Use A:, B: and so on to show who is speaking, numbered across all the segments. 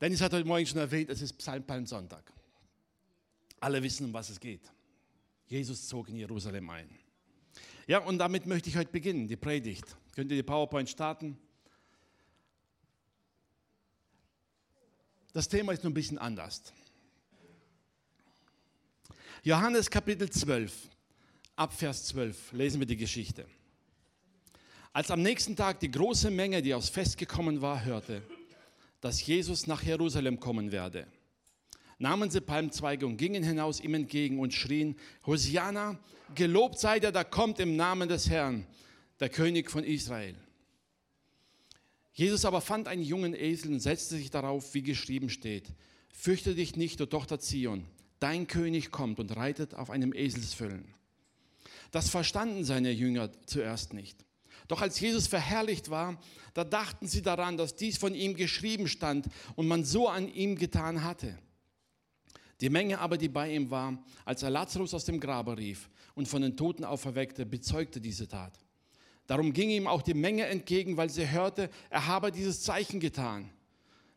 A: Dennis hat heute Morgen schon erwähnt, es ist Psalm Palmsonntag. Alle wissen, um was es geht. Jesus zog in Jerusalem ein. Ja, und damit möchte ich heute beginnen, die Predigt. Könnt ihr die PowerPoint starten? Das Thema ist nur ein bisschen anders. Johannes Kapitel 12, ab Vers 12 lesen wir die Geschichte. Als am nächsten Tag die große Menge, die aufs Fest gekommen war, hörte, dass Jesus nach Jerusalem kommen werde, nahmen sie Palmzweige und gingen hinaus ihm entgegen und schrien, Hosianna, gelobt sei der, der kommt im Namen des Herrn, der König von Israel. Jesus aber fand einen jungen Esel und setzte sich darauf, wie geschrieben steht, fürchte dich nicht, du Tochter Zion, dein König kommt und reitet auf einem Eselsfüllen. Das verstanden seine Jünger zuerst nicht. Doch als Jesus verherrlicht war, da dachten sie daran, dass dies von ihm geschrieben stand und man so an ihm getan hatte. Die Menge aber, die bei ihm war, als er Lazarus aus dem Grabe rief und von den Toten auferweckte, bezeugte diese Tat. Darum ging ihm auch die Menge entgegen, weil sie hörte, er habe dieses Zeichen getan.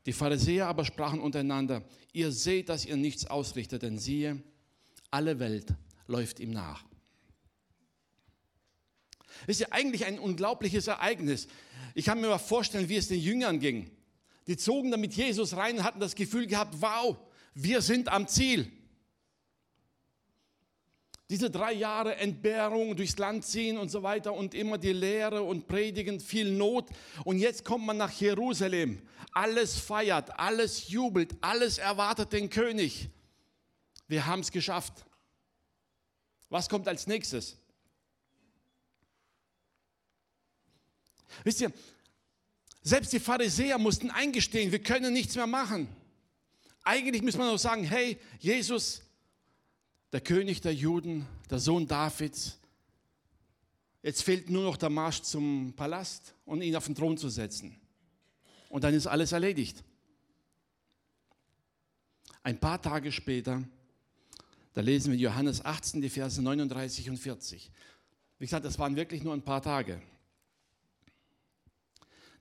A: Die Pharisäer aber sprachen untereinander, ihr seht, dass ihr nichts ausrichtet, denn siehe, alle Welt läuft ihm nach. Ist ja eigentlich ein unglaubliches Ereignis. Ich kann mir mal vorstellen, wie es den Jüngern ging. Die zogen da mit Jesus rein und hatten das Gefühl gehabt, wow, wir sind am Ziel. Diese drei Jahre Entbehrung durchs Land ziehen und so weiter und immer die Lehre und Predigen, viel Not. Und jetzt kommt man nach Jerusalem. Alles feiert, alles jubelt, alles erwartet den König. Wir haben es geschafft. Was kommt als nächstes? Wisst ihr, selbst die Pharisäer mussten eingestehen, wir können nichts mehr machen. Eigentlich muss man auch sagen, hey, Jesus, der König der Juden, der Sohn Davids, jetzt fehlt nur noch der Marsch zum Palast und ihn auf den Thron zu setzen. Und dann ist alles erledigt. Ein paar Tage später, da lesen wir Johannes 18, die Verse 39 und 40. Wie gesagt, das waren wirklich nur ein paar Tage.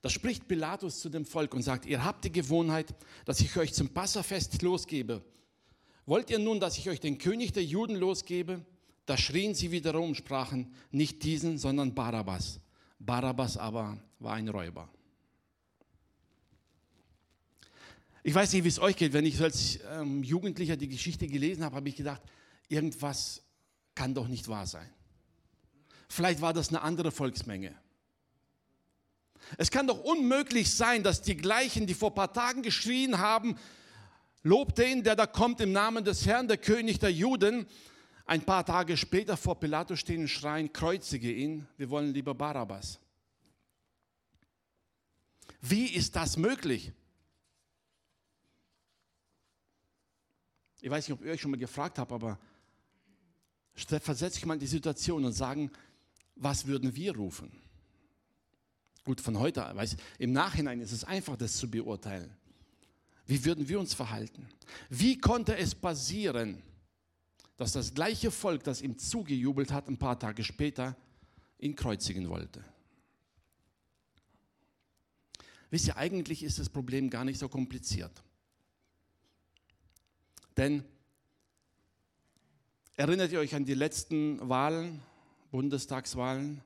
A: Da spricht Pilatus zu dem Volk und sagt, ihr habt die Gewohnheit, dass ich euch zum Passafest losgebe. Wollt ihr nun, dass ich euch den König der Juden losgebe? Da schrien sie wiederum, sprachen nicht diesen, sondern Barabbas. Barabbas aber war ein Räuber. Ich weiß nicht, wie es euch geht. Wenn ich als ähm, Jugendlicher die Geschichte gelesen habe, habe ich gedacht, irgendwas kann doch nicht wahr sein. Vielleicht war das eine andere Volksmenge. Es kann doch unmöglich sein, dass die gleichen, die vor ein paar Tagen geschrien haben, Lob den, der da kommt im Namen des Herrn, der König der Juden, ein paar Tage später vor Pilatus stehen und schreien, kreuzige ihn, wir wollen lieber Barabbas. Wie ist das möglich? Ich weiß nicht, ob ihr euch schon mal gefragt habt, aber versetze ich mal in die Situation und sagen, was würden wir rufen? Gut, von heute, weiß, im Nachhinein ist es einfach, das zu beurteilen. Wie würden wir uns verhalten? Wie konnte es passieren, dass das gleiche Volk, das ihm zugejubelt hat, ein paar Tage später ihn kreuzigen wollte? Wisst ihr, eigentlich ist das Problem gar nicht so kompliziert. Denn erinnert ihr euch an die letzten Wahlen, Bundestagswahlen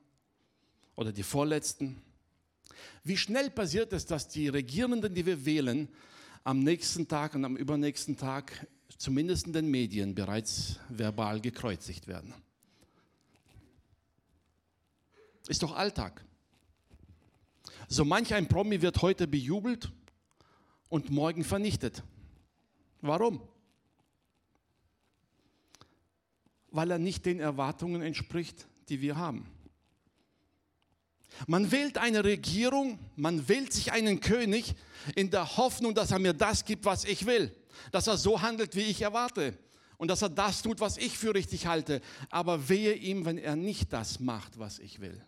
A: oder die vorletzten? Wie schnell passiert es, dass die Regierenden, die wir wählen, am nächsten Tag und am übernächsten Tag, zumindest in den Medien, bereits verbal gekreuzigt werden? Ist doch Alltag. So manch ein Promi wird heute bejubelt und morgen vernichtet. Warum? Weil er nicht den Erwartungen entspricht, die wir haben. Man wählt eine Regierung, man wählt sich einen König in der Hoffnung, dass er mir das gibt, was ich will, dass er so handelt, wie ich erwarte und dass er das tut, was ich für richtig halte. Aber wehe ihm, wenn er nicht das macht, was ich will.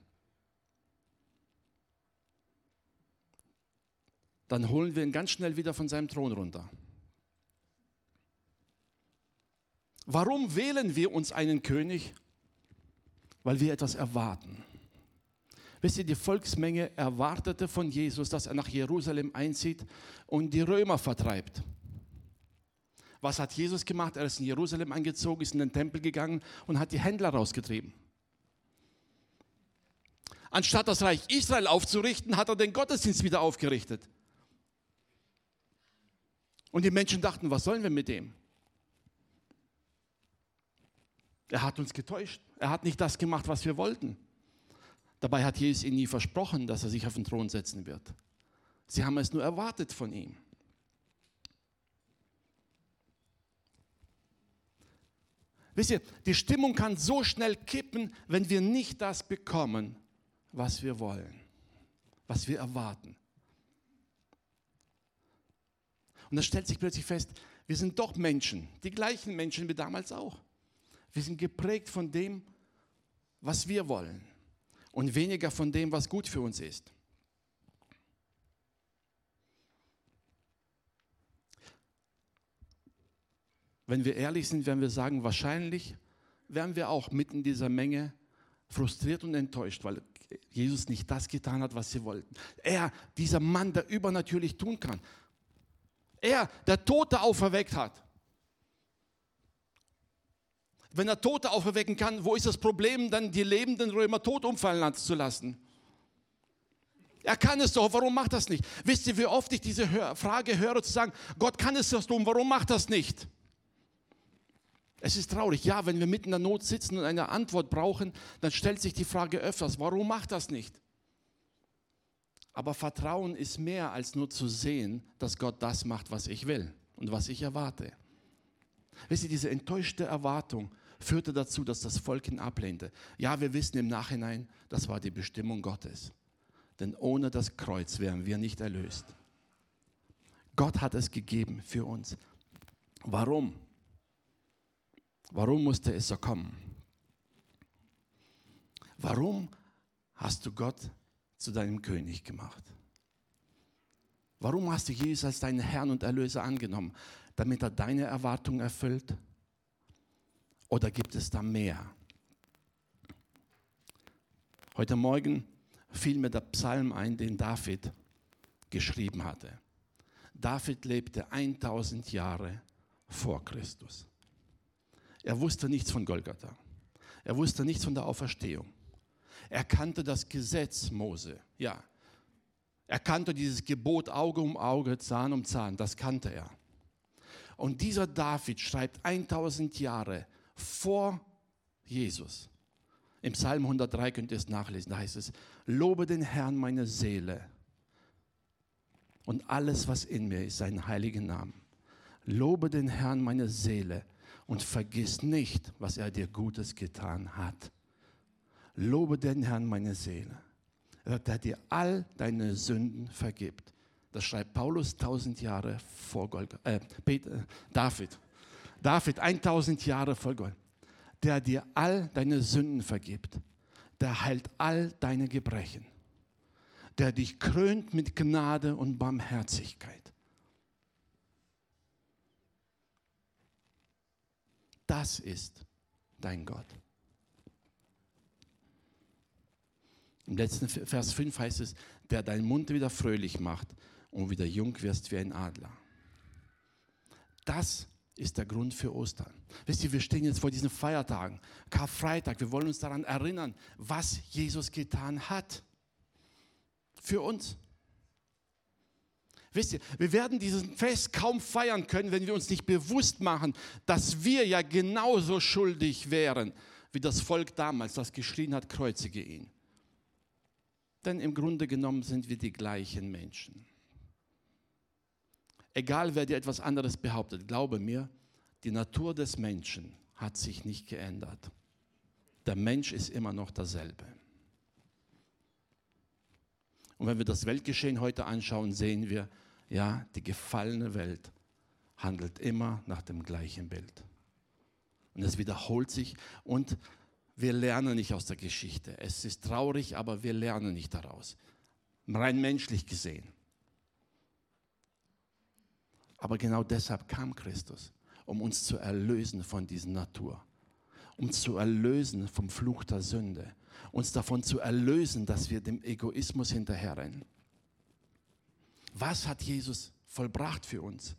A: Dann holen wir ihn ganz schnell wieder von seinem Thron runter. Warum wählen wir uns einen König? Weil wir etwas erwarten. Wisst ihr, die Volksmenge erwartete von Jesus, dass er nach Jerusalem einzieht und die Römer vertreibt. Was hat Jesus gemacht? Er ist in Jerusalem eingezogen, ist in den Tempel gegangen und hat die Händler rausgetrieben. Anstatt das Reich Israel aufzurichten, hat er den Gottesdienst wieder aufgerichtet. Und die Menschen dachten, was sollen wir mit dem? Er hat uns getäuscht. Er hat nicht das gemacht, was wir wollten. Dabei hat Jesus ihnen nie versprochen, dass er sich auf den Thron setzen wird. Sie haben es nur erwartet von ihm. Wisst ihr, die Stimmung kann so schnell kippen, wenn wir nicht das bekommen, was wir wollen, was wir erwarten. Und da stellt sich plötzlich fest, wir sind doch Menschen, die gleichen Menschen wie damals auch. Wir sind geprägt von dem, was wir wollen und weniger von dem, was gut für uns ist. Wenn wir ehrlich sind, werden wir sagen, wahrscheinlich wären wir auch mitten in dieser Menge frustriert und enttäuscht, weil Jesus nicht das getan hat, was sie wollten. Er, dieser Mann, der übernatürlich tun kann. Er, der Tote auferweckt hat. Wenn er Tote auferwecken kann, wo ist das Problem, dann die lebenden Römer tot umfallen zu lassen? Er kann es doch, warum macht das nicht? Wisst ihr, wie oft ich diese Frage höre, zu sagen, Gott kann es doch tun, warum macht das nicht? Es ist traurig, ja, wenn wir mitten in der Not sitzen und eine Antwort brauchen, dann stellt sich die Frage öfters, warum macht das nicht? Aber Vertrauen ist mehr als nur zu sehen, dass Gott das macht, was ich will und was ich erwarte. Wisst ihr, diese enttäuschte Erwartung führte dazu, dass das Volk ihn ablehnte. Ja, wir wissen im Nachhinein, das war die Bestimmung Gottes. Denn ohne das Kreuz wären wir nicht erlöst. Gott hat es gegeben für uns. Warum? Warum musste es so kommen? Warum hast du Gott zu deinem König gemacht? Warum hast du Jesus als deinen Herrn und Erlöser angenommen? Damit er deine Erwartungen erfüllt? Oder gibt es da mehr? Heute Morgen fiel mir der Psalm ein, den David geschrieben hatte. David lebte 1000 Jahre vor Christus. Er wusste nichts von Golgatha. Er wusste nichts von der Auferstehung. Er kannte das Gesetz Mose, ja. Er kannte dieses Gebot Auge um Auge, Zahn um Zahn, das kannte er. Und dieser David schreibt 1000 Jahre vor Jesus. Im Psalm 103 könnt ihr es nachlesen, da heißt es, lobe den Herrn meine Seele und alles, was in mir ist, seinen heiligen Namen. Lobe den Herrn meine Seele und vergiss nicht, was er dir Gutes getan hat. Lobe den Herrn meine Seele, der dir all deine Sünden vergibt. Das schreibt Paulus tausend Jahre vor Golgatha, äh, David. David, 1000 Jahre vor Golgatha. Der dir all deine Sünden vergibt. Der heilt all deine Gebrechen. Der dich krönt mit Gnade und Barmherzigkeit Das ist dein Gott. Im letzten Vers 5 heißt es, der deinen Mund wieder fröhlich macht und wieder jung wirst wie ein Adler. Das ist der Grund für Ostern. Wisst ihr, wir stehen jetzt vor diesen Feiertagen, Karfreitag, wir wollen uns daran erinnern, was Jesus getan hat. Für uns. Wisst ihr, wir werden diesen Fest kaum feiern können, wenn wir uns nicht bewusst machen, dass wir ja genauso schuldig wären wie das Volk damals, das geschrien hat, kreuzige ihn. Denn im Grunde genommen sind wir die gleichen Menschen. Egal wer dir etwas anderes behauptet, glaube mir, die Natur des Menschen hat sich nicht geändert. Der Mensch ist immer noch derselbe. Und wenn wir das Weltgeschehen heute anschauen, sehen wir, ja, die gefallene Welt handelt immer nach dem gleichen Bild. Und es wiederholt sich und wir lernen nicht aus der Geschichte. Es ist traurig, aber wir lernen nicht daraus. Rein menschlich gesehen. Aber genau deshalb kam Christus, um uns zu erlösen von dieser Natur. um zu erlösen vom Fluch der Sünde, uns davon zu erlösen, dass wir dem Egoismus hinterherrennen. Was hat Jesus vollbracht für uns?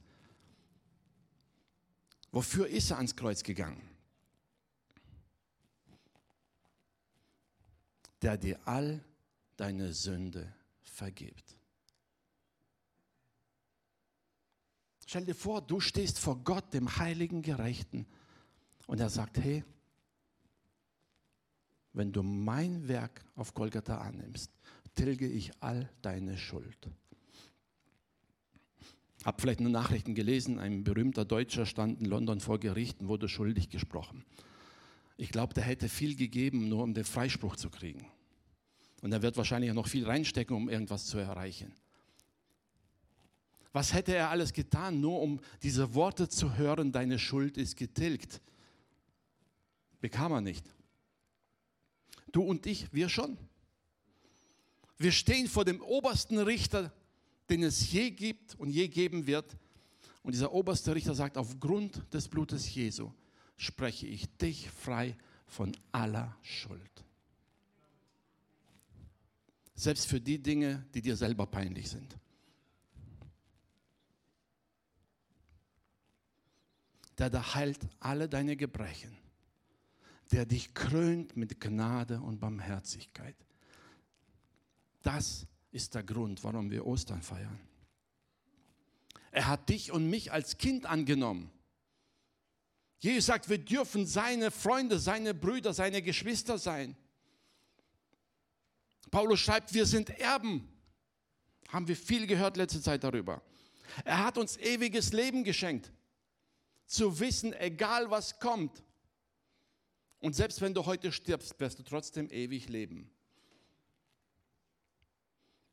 A: Wofür ist er ans Kreuz gegangen? Der dir all deine Sünde vergibt. Stell dir vor, du stehst vor Gott, dem heiligen Gerechten, und er sagt, hey, wenn du mein Werk auf Golgatha annimmst, tilge ich all deine Schuld. Hab vielleicht eine Nachrichten gelesen, ein berühmter Deutscher stand in London vor Gerichten, wurde schuldig gesprochen. Ich glaube, der hätte viel gegeben, nur um den Freispruch zu kriegen. Und er wird wahrscheinlich noch viel reinstecken, um irgendwas zu erreichen. Was hätte er alles getan, nur um diese Worte zu hören, deine Schuld ist getilgt? Bekam er nicht. Du und ich, wir schon. Wir stehen vor dem obersten Richter, den es je gibt und je geben wird. Und dieser oberste Richter sagt, aufgrund des Blutes Jesu spreche ich dich frei von aller Schuld. Selbst für die Dinge, die dir selber peinlich sind. Der da heilt alle deine Gebrechen, der dich krönt mit Gnade und Barmherzigkeit. Das ist der Grund, warum wir Ostern feiern. Er hat dich und mich als Kind angenommen. Jesus sagt, wir dürfen seine Freunde, seine Brüder, seine Geschwister sein. Paulus schreibt, wir sind Erben. Haben wir viel gehört letzte Zeit darüber. Er hat uns ewiges Leben geschenkt zu wissen, egal was kommt. Und selbst wenn du heute stirbst, wirst du trotzdem ewig leben.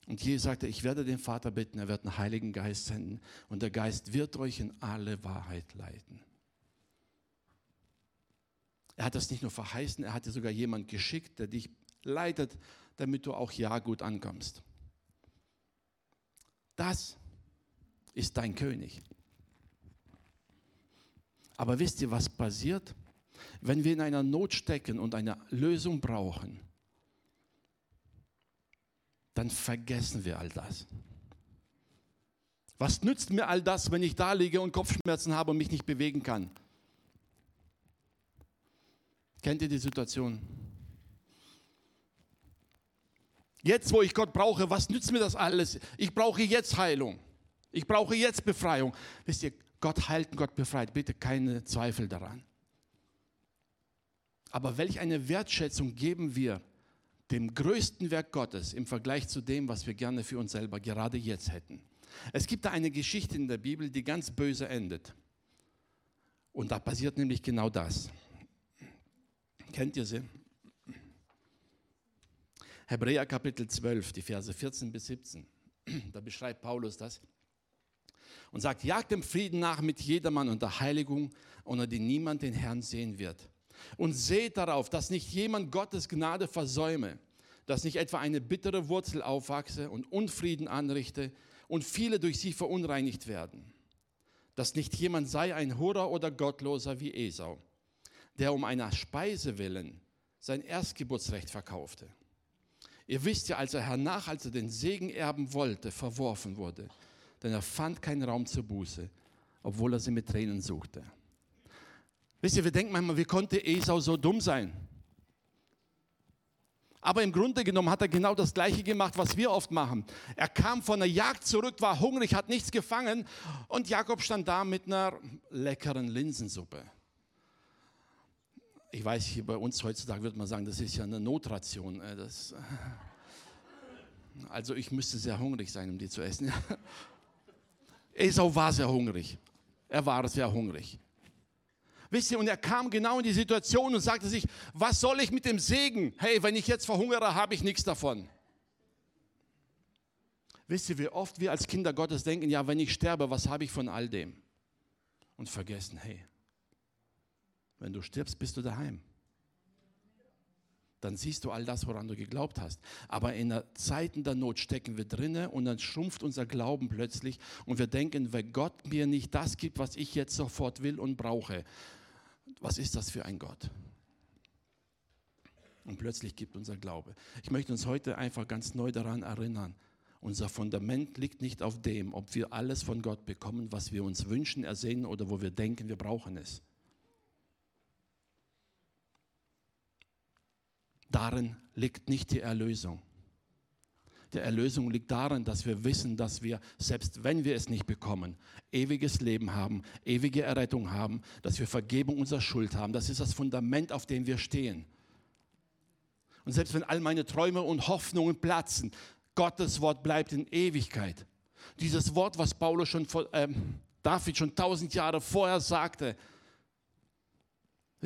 A: Und Jesus sagte, ich werde den Vater bitten, er wird einen Heiligen Geist senden und der Geist wird euch in alle Wahrheit leiten. Er hat das nicht nur verheißen, er hat dir sogar jemand geschickt, der dich leitet, damit du auch ja gut ankommst. Das ist dein König. Aber wisst ihr, was passiert? Wenn wir in einer Not stecken und eine Lösung brauchen, dann vergessen wir all das. Was nützt mir all das, wenn ich da liege und Kopfschmerzen habe und mich nicht bewegen kann? Kennt ihr die Situation? Jetzt, wo ich Gott brauche, was nützt mir das alles? Ich brauche jetzt Heilung. Ich brauche jetzt Befreiung. Wisst ihr, Gott heilt Gott befreit. Bitte keine Zweifel daran. Aber welch eine Wertschätzung geben wir dem größten Werk Gottes im Vergleich zu dem, was wir gerne für uns selber gerade jetzt hätten. Es gibt da eine Geschichte in der Bibel, die ganz böse endet. Und da passiert nämlich genau das. Kennt ihr sie? Hebräer Kapitel 12, die Verse 14 bis 17. Da beschreibt Paulus das und sagt, jagt dem Frieden nach mit jedermann und der Heiligung, ohne die niemand den Herrn sehen wird. Und seht darauf, dass nicht jemand Gottes Gnade versäume, dass nicht etwa eine bittere Wurzel aufwachse und Unfrieden anrichte und viele durch sie verunreinigt werden. Dass nicht jemand sei ein Hurer oder Gottloser wie Esau, der um einer Speise willen sein Erstgeburtsrecht verkaufte. Ihr wisst ja, als er hernach, als er den Segen erben wollte, verworfen wurde denn er fand keinen Raum zur Buße, obwohl er sie mit Tränen suchte. Wisst ihr, wir denken manchmal, wie konnte Esau so dumm sein? Aber im Grunde genommen hat er genau das Gleiche gemacht, was wir oft machen. Er kam von der Jagd zurück, war hungrig, hat nichts gefangen und Jakob stand da mit einer leckeren Linsensuppe. Ich weiß, hier bei uns heutzutage würde man sagen, das ist ja eine Notration. Äh, das, also ich müsste sehr hungrig sein, um die zu essen. Esau war sehr hungrig. Er war sehr hungrig. Wisst ihr, und er kam genau in die Situation und sagte sich, was soll ich mit dem Segen? Hey, wenn ich jetzt verhungere, habe ich nichts davon. Wisst ihr, wie oft wir als Kinder Gottes denken, ja, wenn ich sterbe, was habe ich von all dem? Und vergessen, hey, wenn du stirbst, bist du daheim dann siehst du all das, woran du geglaubt hast. Aber in der Zeiten der Not stecken wir drinne und dann schrumpft unser Glauben plötzlich und wir denken, wenn Gott mir nicht das gibt, was ich jetzt sofort will und brauche, was ist das für ein Gott? Und plötzlich gibt unser Glaube. Ich möchte uns heute einfach ganz neu daran erinnern. Unser Fundament liegt nicht auf dem, ob wir alles von Gott bekommen, was wir uns wünschen, ersehen oder wo wir denken, wir brauchen es. Darin liegt nicht die Erlösung. Die Erlösung liegt darin, dass wir wissen, dass wir, selbst wenn wir es nicht bekommen, ewiges Leben haben, ewige Errettung haben, dass wir Vergebung unserer Schuld haben. Das ist das Fundament, auf dem wir stehen. Und selbst wenn all meine Träume und Hoffnungen platzen, Gottes Wort bleibt in Ewigkeit. Dieses Wort, was Paulus schon, äh, David schon tausend Jahre vorher sagte,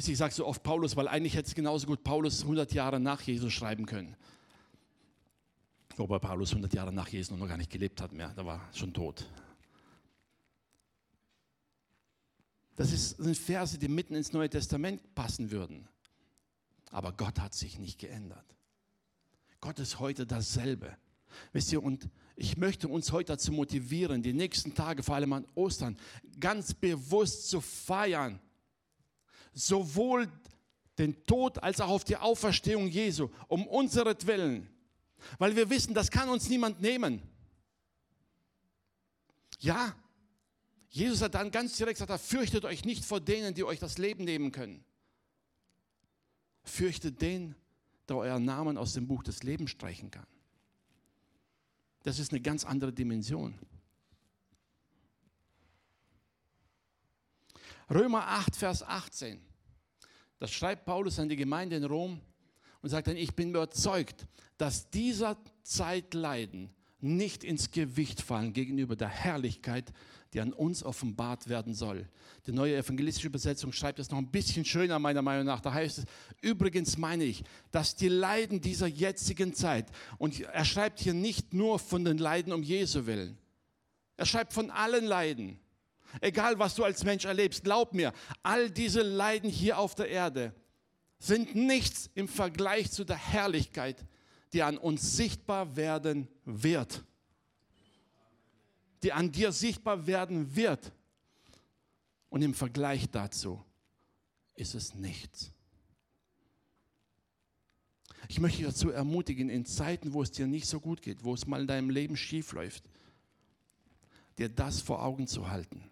A: ich sage so oft Paulus, weil eigentlich hätte es genauso gut Paulus 100 Jahre nach Jesus schreiben können. Wobei Paulus 100 Jahre nach Jesus noch gar nicht gelebt hat mehr, da war schon tot. Das sind Verse, die mitten ins Neue Testament passen würden. Aber Gott hat sich nicht geändert. Gott ist heute dasselbe. Wisst ihr, und ich möchte uns heute dazu motivieren, die nächsten Tage, vor allem an Ostern, ganz bewusst zu feiern, sowohl den Tod als auch auf die Auferstehung Jesu, um unseretwillen. Weil wir wissen, das kann uns niemand nehmen. Ja, Jesus hat dann ganz direkt gesagt, fürchtet euch nicht vor denen, die euch das Leben nehmen können. Fürchtet den, der euren Namen aus dem Buch des Lebens streichen kann. Das ist eine ganz andere Dimension. Römer 8, Vers 18. Das schreibt Paulus an die Gemeinde in Rom und sagt dann, ich bin überzeugt, dass dieser Zeitleiden nicht ins Gewicht fallen gegenüber der Herrlichkeit, die an uns offenbart werden soll. Die neue evangelistische Übersetzung schreibt es noch ein bisschen schöner, meiner Meinung nach. Da heißt es, übrigens meine ich, dass die Leiden dieser jetzigen Zeit, und er schreibt hier nicht nur von den Leiden um Jesu willen, er schreibt von allen Leiden, Egal, was du als Mensch erlebst, glaub mir, all diese Leiden hier auf der Erde sind nichts im Vergleich zu der Herrlichkeit, die an uns sichtbar werden wird. Die an dir sichtbar werden wird. Und im Vergleich dazu ist es nichts. Ich möchte dich dazu ermutigen, in Zeiten, wo es dir nicht so gut geht, wo es mal in deinem Leben schief läuft, dir das vor Augen zu halten.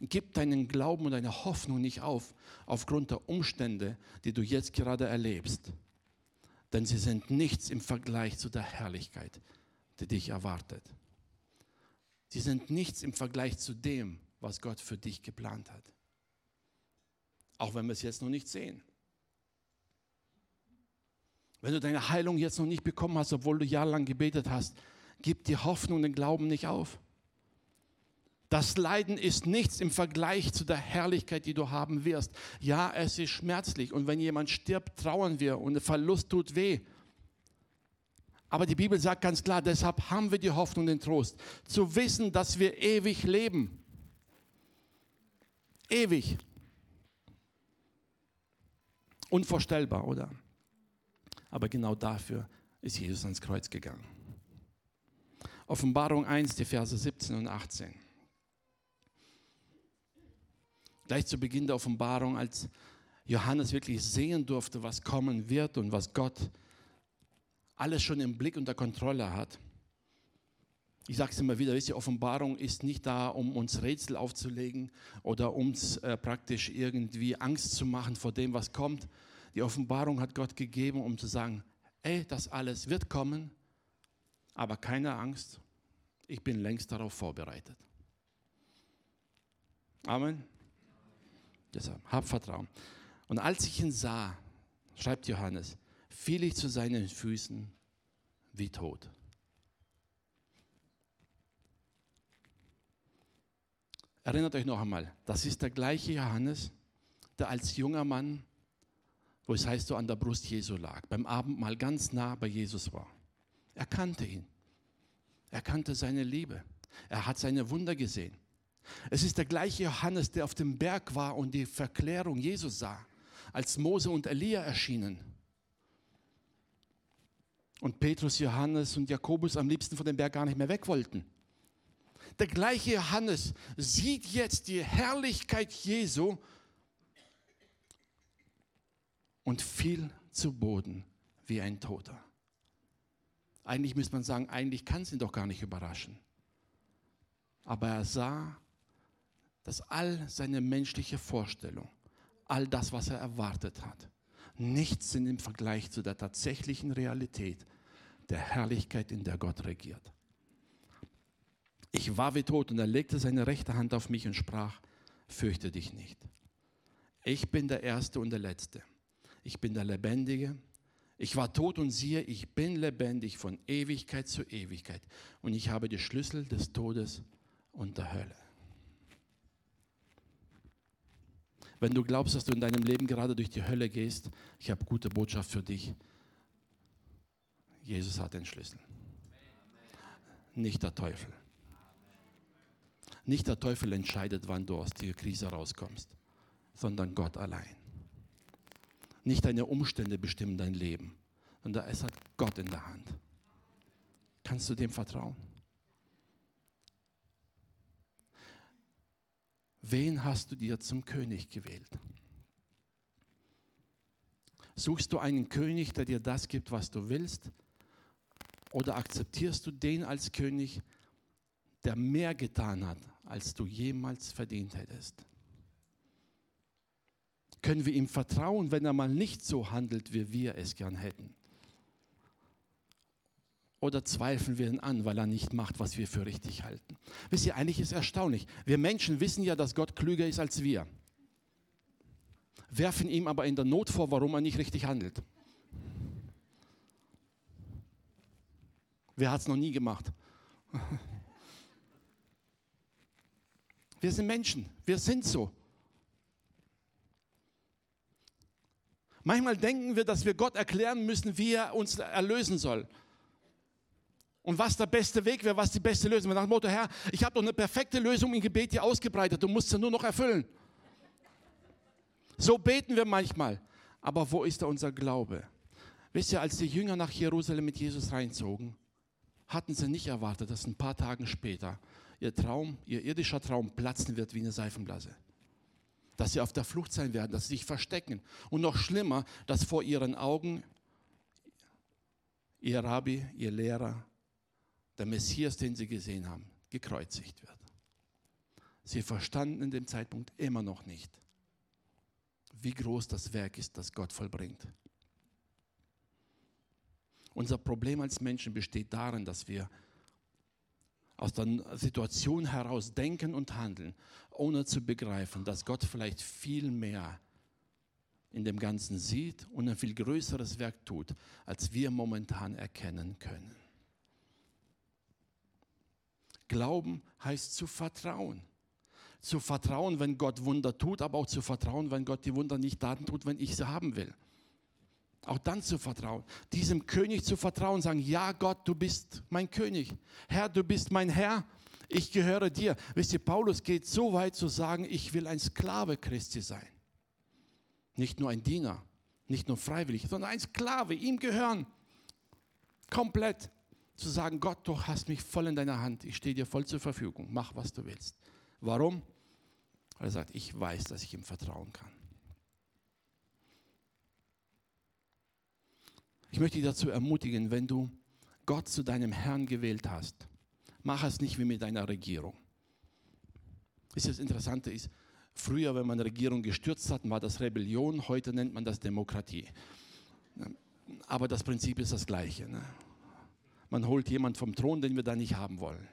A: Gib deinen Glauben und deine Hoffnung nicht auf, aufgrund der Umstände, die du jetzt gerade erlebst. Denn sie sind nichts im Vergleich zu der Herrlichkeit, die dich erwartet. Sie sind nichts im Vergleich zu dem, was Gott für dich geplant hat. Auch wenn wir es jetzt noch nicht sehen. Wenn du deine Heilung jetzt noch nicht bekommen hast, obwohl du jahrelang gebetet hast, gib die Hoffnung und den Glauben nicht auf. Das Leiden ist nichts im Vergleich zu der Herrlichkeit, die du haben wirst. Ja, es ist schmerzlich und wenn jemand stirbt, trauern wir und der Verlust tut weh. Aber die Bibel sagt ganz klar, deshalb haben wir die Hoffnung und den Trost, zu wissen, dass wir ewig leben. Ewig. Unvorstellbar, oder? Aber genau dafür ist Jesus ans Kreuz gegangen. Offenbarung 1, die Verse 17 und 18 gleich zu Beginn der Offenbarung, als Johannes wirklich sehen durfte, was kommen wird und was Gott alles schon im Blick und der Kontrolle hat. Ich sage es immer wieder, die Offenbarung ist nicht da, um uns Rätsel aufzulegen oder uns äh, praktisch irgendwie Angst zu machen vor dem, was kommt. Die Offenbarung hat Gott gegeben, um zu sagen, ey, das alles wird kommen, aber keine Angst, ich bin längst darauf vorbereitet. Amen. Deshalb, hab Vertrauen. Und als ich ihn sah, schreibt Johannes, fiel ich zu seinen Füßen wie tot. Erinnert euch noch einmal, das ist der gleiche Johannes, der als junger Mann, wo es heißt, so an der Brust Jesu lag, beim Abendmahl ganz nah bei Jesus war. Er kannte ihn. Er kannte seine Liebe. Er hat seine Wunder gesehen. Es ist der gleiche Johannes, der auf dem Berg war und die Verklärung Jesus sah, als Mose und Elia erschienen. Und Petrus, Johannes und Jakobus am liebsten von dem Berg gar nicht mehr weg wollten. Der gleiche Johannes sieht jetzt die Herrlichkeit Jesu und fiel zu Boden wie ein Toter. Eigentlich müsste man sagen, eigentlich kann es ihn doch gar nicht überraschen. Aber er sah, dass all seine menschliche Vorstellung, all das, was er erwartet hat, nichts sind im Vergleich zu der tatsächlichen Realität der Herrlichkeit, in der Gott regiert. Ich war wie tot und er legte seine rechte Hand auf mich und sprach, fürchte dich nicht. Ich bin der Erste und der Letzte. Ich bin der Lebendige. Ich war tot und siehe, ich bin lebendig von Ewigkeit zu Ewigkeit. Und ich habe die Schlüssel des Todes und der Hölle. Wenn du glaubst, dass du in deinem Leben gerade durch die Hölle gehst, ich habe gute Botschaft für dich. Jesus hat den Schlüssel. Nicht der Teufel. Nicht der Teufel entscheidet, wann du aus der Krise rauskommst, sondern Gott allein. Nicht deine Umstände bestimmen dein Leben, sondern es hat Gott in der Hand. Kannst du dem vertrauen? Wen hast du dir zum König gewählt? Suchst du einen König, der dir das gibt, was du willst? Oder akzeptierst du den als König, der mehr getan hat, als du jemals verdient hättest? Können wir ihm vertrauen, wenn er mal nicht so handelt, wie wir es gern hätten? Oder zweifeln wir ihn an, weil er nicht macht, was wir für richtig halten? Wisst ihr, eigentlich ist es erstaunlich. Wir Menschen wissen ja, dass Gott klüger ist als wir. Werfen ihm aber in der Not vor, warum er nicht richtig handelt. Wer hat es noch nie gemacht? Wir sind Menschen, wir sind so. Manchmal denken wir, dass wir Gott erklären müssen, wie er uns erlösen soll und was der beste Weg wäre, was die beste Lösung wäre. Nach dem Motto, Herr, ich habe doch eine perfekte Lösung im Gebet hier ausgebreitet, du musst sie nur noch erfüllen. So beten wir manchmal. Aber wo ist da unser Glaube? Wisst ihr, als die Jünger nach Jerusalem mit Jesus reinzogen, hatten sie nicht erwartet, dass ein paar Tage später ihr Traum, ihr irdischer Traum platzen wird wie eine Seifenblase. Dass sie auf der Flucht sein werden, dass sie sich verstecken. Und noch schlimmer, dass vor ihren Augen ihr Rabbi, ihr Lehrer, der Messias, den sie gesehen haben, gekreuzigt wird. Sie verstanden in dem Zeitpunkt immer noch nicht, wie groß das Werk ist, das Gott vollbringt. Unser Problem als Menschen besteht darin, dass wir aus der Situation heraus denken und handeln, ohne zu begreifen, dass Gott vielleicht viel mehr in dem Ganzen sieht und ein viel größeres Werk tut, als wir momentan erkennen können. Glauben heißt zu vertrauen. Zu vertrauen, wenn Gott Wunder tut, aber auch zu vertrauen, wenn Gott die Wunder nicht Daten tut, wenn ich sie haben will. Auch dann zu vertrauen. Diesem König zu vertrauen, sagen, ja Gott, du bist mein König. Herr, du bist mein Herr. Ich gehöre dir. Wisst ihr, Paulus geht so weit zu sagen, ich will ein Sklave Christi sein. Nicht nur ein Diener, nicht nur freiwillig, sondern ein Sklave, ihm gehören. Komplett zu sagen, Gott, du hast mich voll in deiner Hand, ich stehe dir voll zur Verfügung, mach, was du willst. Warum? Weil er sagt, ich weiß, dass ich ihm vertrauen kann. Ich möchte dich dazu ermutigen, wenn du Gott zu deinem Herrn gewählt hast, mach es nicht wie mit deiner Regierung. Das Interessante ist, früher, wenn man Regierung gestürzt hat, war das Rebellion, heute nennt man das Demokratie. Aber das Prinzip ist das gleiche. Ne? Man holt jemand vom Thron, den wir da nicht haben wollen.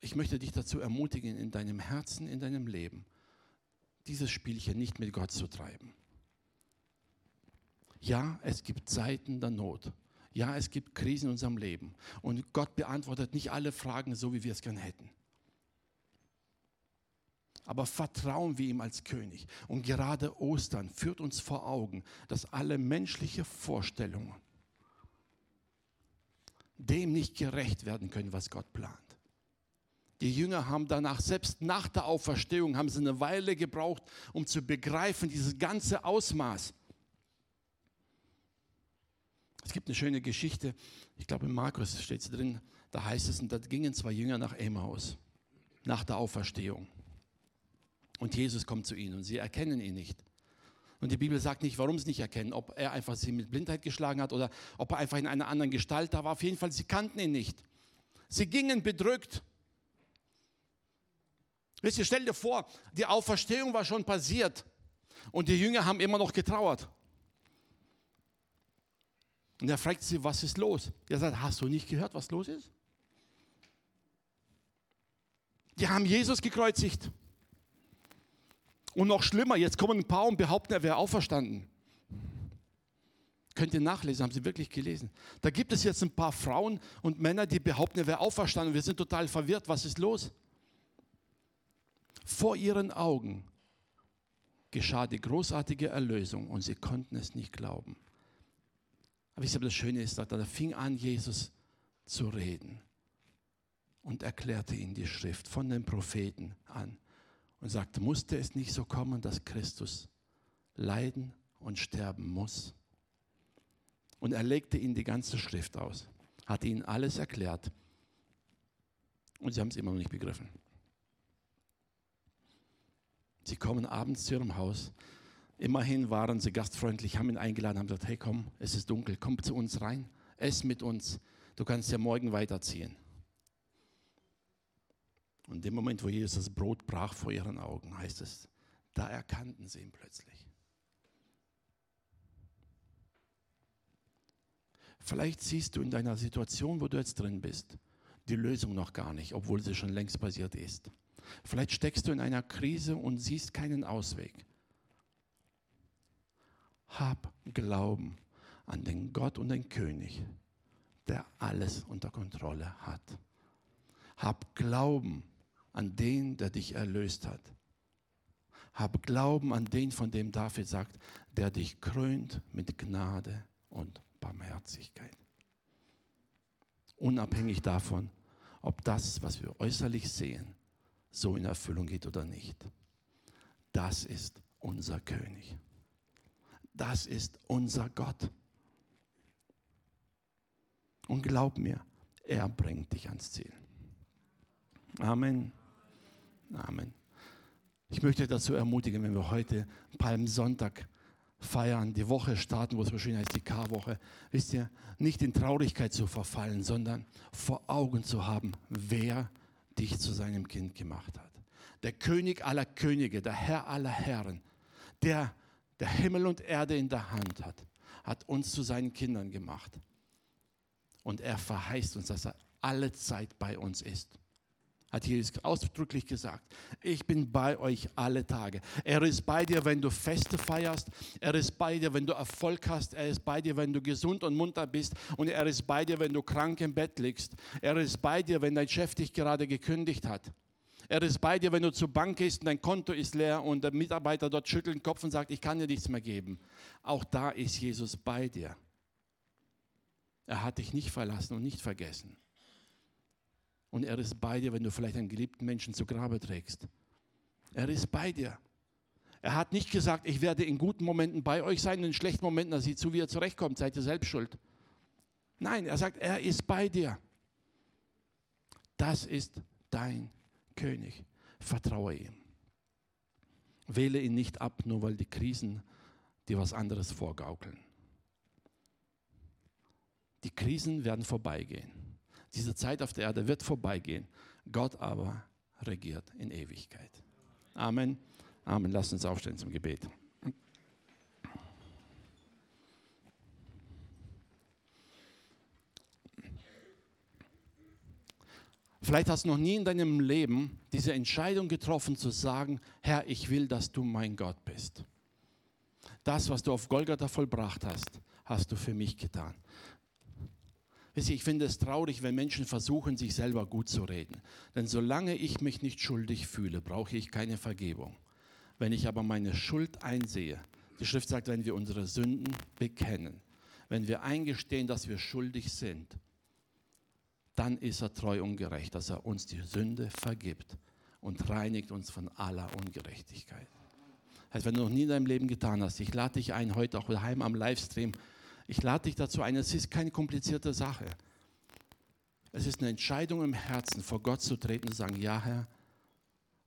A: Ich möchte dich dazu ermutigen, in deinem Herzen, in deinem Leben, dieses Spielchen nicht mit Gott zu treiben. Ja, es gibt Zeiten der Not. Ja, es gibt Krisen in unserem Leben. Und Gott beantwortet nicht alle Fragen so, wie wir es gern hätten. Aber vertrauen wir ihm als König. Und gerade Ostern führt uns vor Augen, dass alle menschliche Vorstellungen dem nicht gerecht werden können, was Gott plant. Die Jünger haben danach, selbst nach der Auferstehung, haben sie eine Weile gebraucht, um zu begreifen, dieses ganze Ausmaß. Es gibt eine schöne Geschichte, ich glaube in Markus steht es drin, da heißt es, und da gingen zwei Jünger nach Emmaus, nach der Auferstehung. Und Jesus kommt zu ihnen und sie erkennen ihn nicht. Und die Bibel sagt nicht, warum sie nicht erkennen, ob er einfach sie mit Blindheit geschlagen hat oder ob er einfach in einer anderen Gestalt da war. Auf jeden Fall, sie kannten ihn nicht. Sie gingen bedrückt. Wisst ihr, stell dir vor, die Auferstehung war schon passiert und die Jünger haben immer noch getrauert. Und er fragt sie, was ist los? Er sagt, hast du nicht gehört, was los ist? Die haben Jesus gekreuzigt. Und noch schlimmer, jetzt kommen ein paar und behaupten, er wäre auferstanden. Könnt ihr nachlesen, haben sie wirklich gelesen. Da gibt es jetzt ein paar Frauen und Männer, die behaupten, er wäre auferstanden. Wir sind total verwirrt. Was ist los? Vor ihren Augen geschah die großartige Erlösung und sie konnten es nicht glauben. Aber wisst ihr, das Schöne ist, da fing an, Jesus zu reden und erklärte ihnen die Schrift von den Propheten an und sagte, musste es nicht so kommen, dass Christus leiden und sterben muss? Und er legte ihnen die ganze Schrift aus, hat ihnen alles erklärt und sie haben es immer noch nicht begriffen. Sie kommen abends zu ihrem Haus. Immerhin waren sie gastfreundlich, haben ihn eingeladen, haben gesagt, hey komm, es ist dunkel, komm zu uns rein, ess mit uns, du kannst ja morgen weiterziehen. Und in dem Moment, wo Jesus das Brot brach vor ihren Augen, heißt es, da erkannten sie ihn plötzlich. Vielleicht siehst du in deiner Situation, wo du jetzt drin bist, die Lösung noch gar nicht, obwohl sie schon längst passiert ist. Vielleicht steckst du in einer Krise und siehst keinen Ausweg. Hab Glauben an den Gott und den König, der alles unter Kontrolle hat. Hab Glauben an den, der dich erlöst hat. Hab Glauben an den, von dem David sagt, der dich krönt mit Gnade und Barmherzigkeit. Unabhängig davon, ob das, was wir äußerlich sehen, so in Erfüllung geht oder nicht. Das ist unser König. Das ist unser Gott. Und glaub mir, er bringt dich ans Ziel. Amen. Amen. Ich möchte dazu ermutigen, wenn wir heute Palmsonntag feiern, die Woche starten, wo es so schön heißt, die Karwoche, wisst ihr, nicht in Traurigkeit zu verfallen, sondern vor Augen zu haben, wer dich zu seinem Kind gemacht hat. Der König aller Könige, der Herr aller Herren, der der Himmel und Erde in der Hand hat, hat uns zu seinen Kindern gemacht. Und er verheißt uns, dass er alle Zeit bei uns ist hat Jesus ausdrücklich gesagt, ich bin bei euch alle Tage. Er ist bei dir, wenn du Feste feierst. Er ist bei dir, wenn du Erfolg hast. Er ist bei dir, wenn du gesund und munter bist. Und er ist bei dir, wenn du krank im Bett liegst. Er ist bei dir, wenn dein Chef dich gerade gekündigt hat. Er ist bei dir, wenn du zur Bank gehst und dein Konto ist leer und der Mitarbeiter dort schüttelt den Kopf und sagt, ich kann dir nichts mehr geben. Auch da ist Jesus bei dir. Er hat dich nicht verlassen und nicht vergessen und er ist bei dir, wenn du vielleicht einen geliebten Menschen zu Grabe trägst. Er ist bei dir. Er hat nicht gesagt, ich werde in guten Momenten bei euch sein in schlechten Momenten, dass ihr zu, wie ihr zurechtkommt, seid ihr selbst schuld. Nein, er sagt, er ist bei dir. Das ist dein König. Vertraue ihm. Wähle ihn nicht ab, nur weil die Krisen dir was anderes vorgaukeln. Die Krisen werden vorbeigehen. Diese Zeit auf der Erde wird vorbeigehen. Gott aber regiert in Ewigkeit. Amen. Amen. Lass uns aufstehen zum Gebet. Vielleicht hast du noch nie in deinem Leben diese Entscheidung getroffen zu sagen, Herr, ich will, dass du mein Gott bist. Das, was du auf Golgatha vollbracht hast, hast du für mich getan. Ich finde es traurig, wenn Menschen versuchen, sich selber gut zu reden. Denn solange ich mich nicht schuldig fühle, brauche ich keine Vergebung. Wenn ich aber meine Schuld einsehe, die Schrift sagt, wenn wir unsere Sünden bekennen, wenn wir eingestehen, dass wir schuldig sind, dann ist er treu und gerecht, dass er uns die Sünde vergibt und reinigt uns von aller Ungerechtigkeit. Das heißt, wenn du noch nie in deinem Leben getan hast, ich lade dich ein, heute auch daheim am Livestream, ich lade dich dazu ein, es ist keine komplizierte Sache. Es ist eine Entscheidung im Herzen, vor Gott zu treten und zu sagen, ja Herr,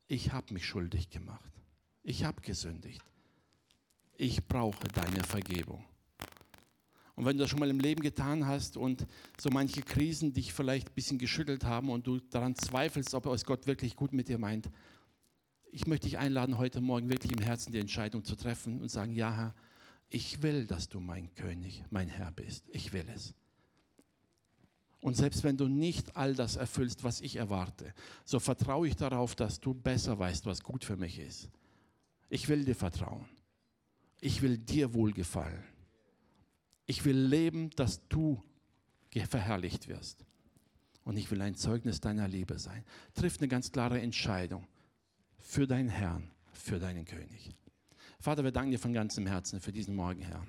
A: ich habe mich schuldig gemacht. Ich habe gesündigt. Ich brauche deine Vergebung. Und wenn du das schon mal im Leben getan hast und so manche Krisen dich vielleicht ein bisschen geschüttelt haben und du daran zweifelst, ob es Gott wirklich gut mit dir meint, ich möchte dich einladen, heute Morgen wirklich im Herzen die Entscheidung zu treffen und sagen, ja Herr, ich will, dass du mein König, mein Herr bist. Ich will es. Und selbst wenn du nicht all das erfüllst, was ich erwarte, so vertraue ich darauf, dass du besser weißt, was gut für mich ist. Ich will dir vertrauen. Ich will dir wohlgefallen. Ich will leben, dass du verherrlicht wirst. Und ich will ein Zeugnis deiner Liebe sein. Triff eine ganz klare Entscheidung für deinen Herrn, für deinen König. Vater, wir danken dir von ganzem Herzen für diesen Morgen, Herr.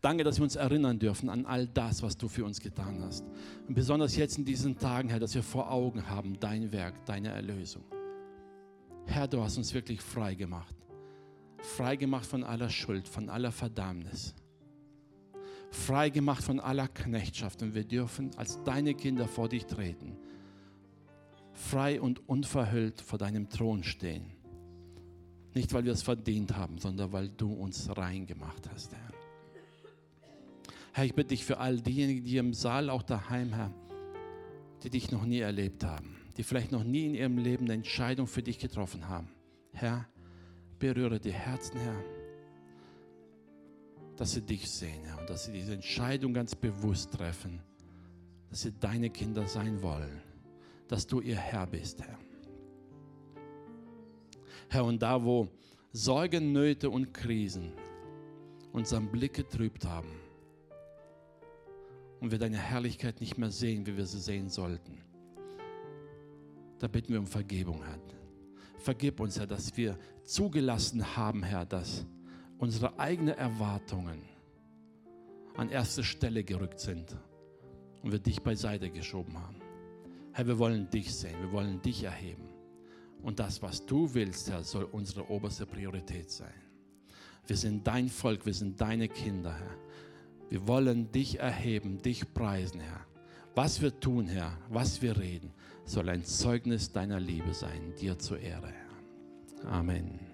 A: Danke, dass wir uns erinnern dürfen an all das, was du für uns getan hast. Und besonders jetzt in diesen Tagen, Herr, dass wir vor Augen haben dein Werk, deine Erlösung. Herr, du hast uns wirklich frei gemacht. Frei gemacht von aller Schuld, von aller Verdammnis frei gemacht von aller Knechtschaft und wir dürfen als deine Kinder vor dich treten, frei und unverhüllt vor deinem Thron stehen. Nicht, weil wir es verdient haben, sondern weil du uns rein gemacht hast, Herr. Herr, ich bitte dich für all diejenigen, die im Saal, auch daheim, Herr, die dich noch nie erlebt haben, die vielleicht noch nie in ihrem Leben eine Entscheidung für dich getroffen haben. Herr, berühre die Herzen, Herr dass sie dich sehen, Herr, und dass sie diese Entscheidung ganz bewusst treffen, dass sie deine Kinder sein wollen, dass du ihr Herr bist, Herr. Herr, und da, wo Sorgen, Nöte und Krisen unseren Blick getrübt haben und wir deine Herrlichkeit nicht mehr sehen, wie wir sie sehen sollten, da bitten wir um Vergebung, Herr. Vergib uns, Herr, dass wir zugelassen haben, Herr, dass unsere eigenen Erwartungen an erste Stelle gerückt sind und wir dich beiseite geschoben haben. Herr, wir wollen dich sehen, wir wollen dich erheben. Und das, was du willst, Herr, soll unsere oberste Priorität sein. Wir sind dein Volk, wir sind deine Kinder, Herr. Wir wollen dich erheben, dich preisen, Herr. Was wir tun, Herr, was wir reden, soll ein Zeugnis deiner Liebe sein, dir zur Ehre, Herr. Amen.